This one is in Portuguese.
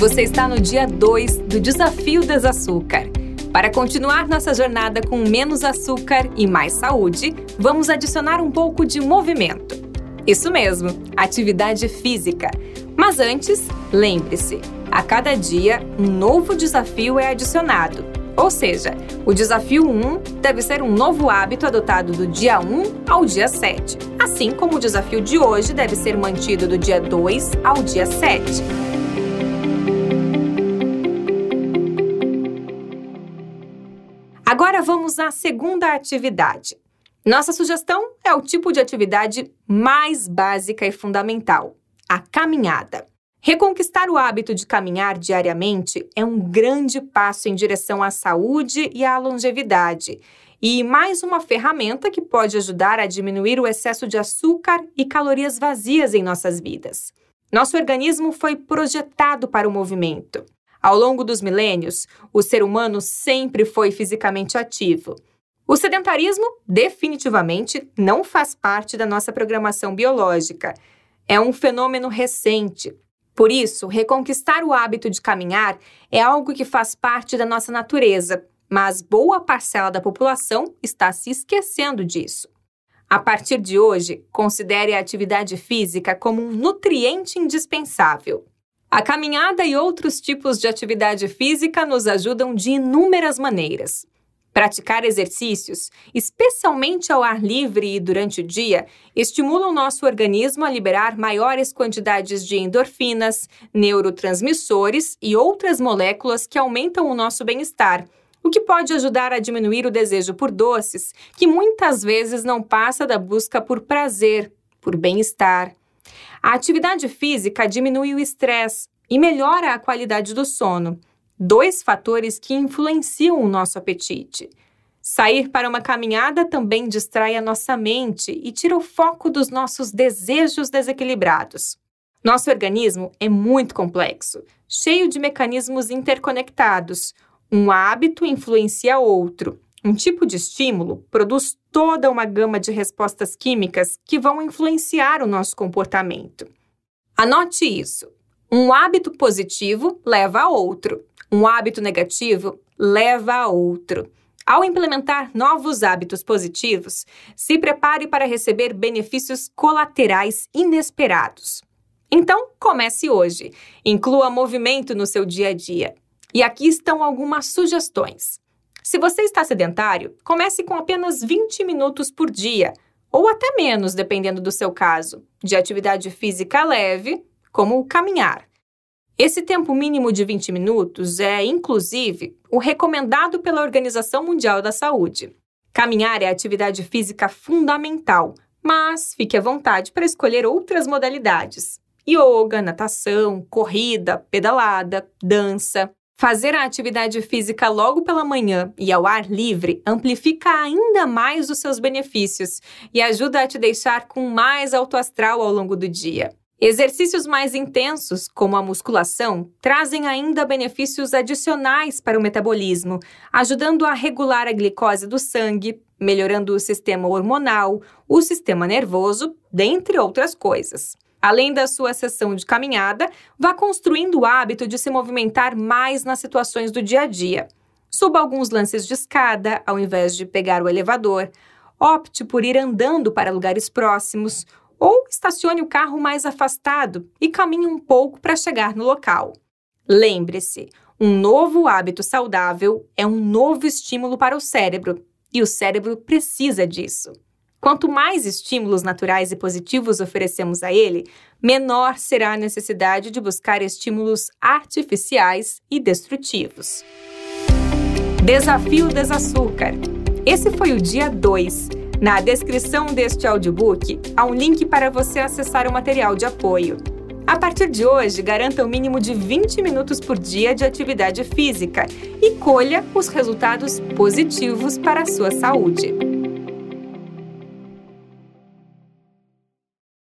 Você está no dia 2 do Desafio Desaçúcar. Para continuar nossa jornada com menos açúcar e mais saúde, vamos adicionar um pouco de movimento. Isso mesmo, atividade física. Mas antes, lembre-se: a cada dia, um novo desafio é adicionado. Ou seja, o desafio 1 deve ser um novo hábito adotado do dia 1 ao dia 7, assim como o desafio de hoje deve ser mantido do dia 2 ao dia 7. Agora vamos à segunda atividade. Nossa sugestão é o tipo de atividade mais básica e fundamental: a caminhada. Reconquistar o hábito de caminhar diariamente é um grande passo em direção à saúde e à longevidade, e mais uma ferramenta que pode ajudar a diminuir o excesso de açúcar e calorias vazias em nossas vidas. Nosso organismo foi projetado para o movimento. Ao longo dos milênios, o ser humano sempre foi fisicamente ativo. O sedentarismo definitivamente não faz parte da nossa programação biológica. É um fenômeno recente, por isso, reconquistar o hábito de caminhar é algo que faz parte da nossa natureza, mas boa parcela da população está se esquecendo disso. A partir de hoje, considere a atividade física como um nutriente indispensável. A caminhada e outros tipos de atividade física nos ajudam de inúmeras maneiras. Praticar exercícios, especialmente ao ar livre e durante o dia, estimula o nosso organismo a liberar maiores quantidades de endorfinas, neurotransmissores e outras moléculas que aumentam o nosso bem-estar, o que pode ajudar a diminuir o desejo por doces, que muitas vezes não passa da busca por prazer, por bem-estar. A atividade física diminui o estresse e melhora a qualidade do sono dois fatores que influenciam o nosso apetite. Sair para uma caminhada também distrai a nossa mente e tira o foco dos nossos desejos desequilibrados. Nosso organismo é muito complexo, cheio de mecanismos interconectados. Um hábito influencia outro. Um tipo de estímulo produz toda uma gama de respostas químicas que vão influenciar o nosso comportamento. Anote isso. Um hábito positivo leva a outro. Um hábito negativo leva a outro. Ao implementar novos hábitos positivos, se prepare para receber benefícios colaterais inesperados. Então, comece hoje. Inclua movimento no seu dia a dia. E aqui estão algumas sugestões. Se você está sedentário, comece com apenas 20 minutos por dia, ou até menos, dependendo do seu caso, de atividade física leve, como caminhar. Esse tempo mínimo de 20 minutos é, inclusive, o recomendado pela Organização Mundial da Saúde. Caminhar é atividade física fundamental, mas fique à vontade para escolher outras modalidades: yoga, natação, corrida, pedalada, dança. Fazer a atividade física logo pela manhã e ao ar livre amplifica ainda mais os seus benefícios e ajuda a te deixar com mais alto astral ao longo do dia. Exercícios mais intensos, como a musculação, trazem ainda benefícios adicionais para o metabolismo, ajudando a regular a glicose do sangue, melhorando o sistema hormonal, o sistema nervoso, dentre outras coisas. Além da sua sessão de caminhada, vá construindo o hábito de se movimentar mais nas situações do dia a dia. Suba alguns lances de escada ao invés de pegar o elevador. Opte por ir andando para lugares próximos ou estacione o carro mais afastado e caminhe um pouco para chegar no local. Lembre-se, um novo hábito saudável é um novo estímulo para o cérebro e o cérebro precisa disso. Quanto mais estímulos naturais e positivos oferecemos a ele, menor será a necessidade de buscar estímulos artificiais e destrutivos. Desafio Desaçúcar. Esse foi o dia 2 na descrição deste audiobook há um link para você acessar o material de apoio. A partir de hoje, garanta o um mínimo de 20 minutos por dia de atividade física e colha os resultados positivos para a sua saúde.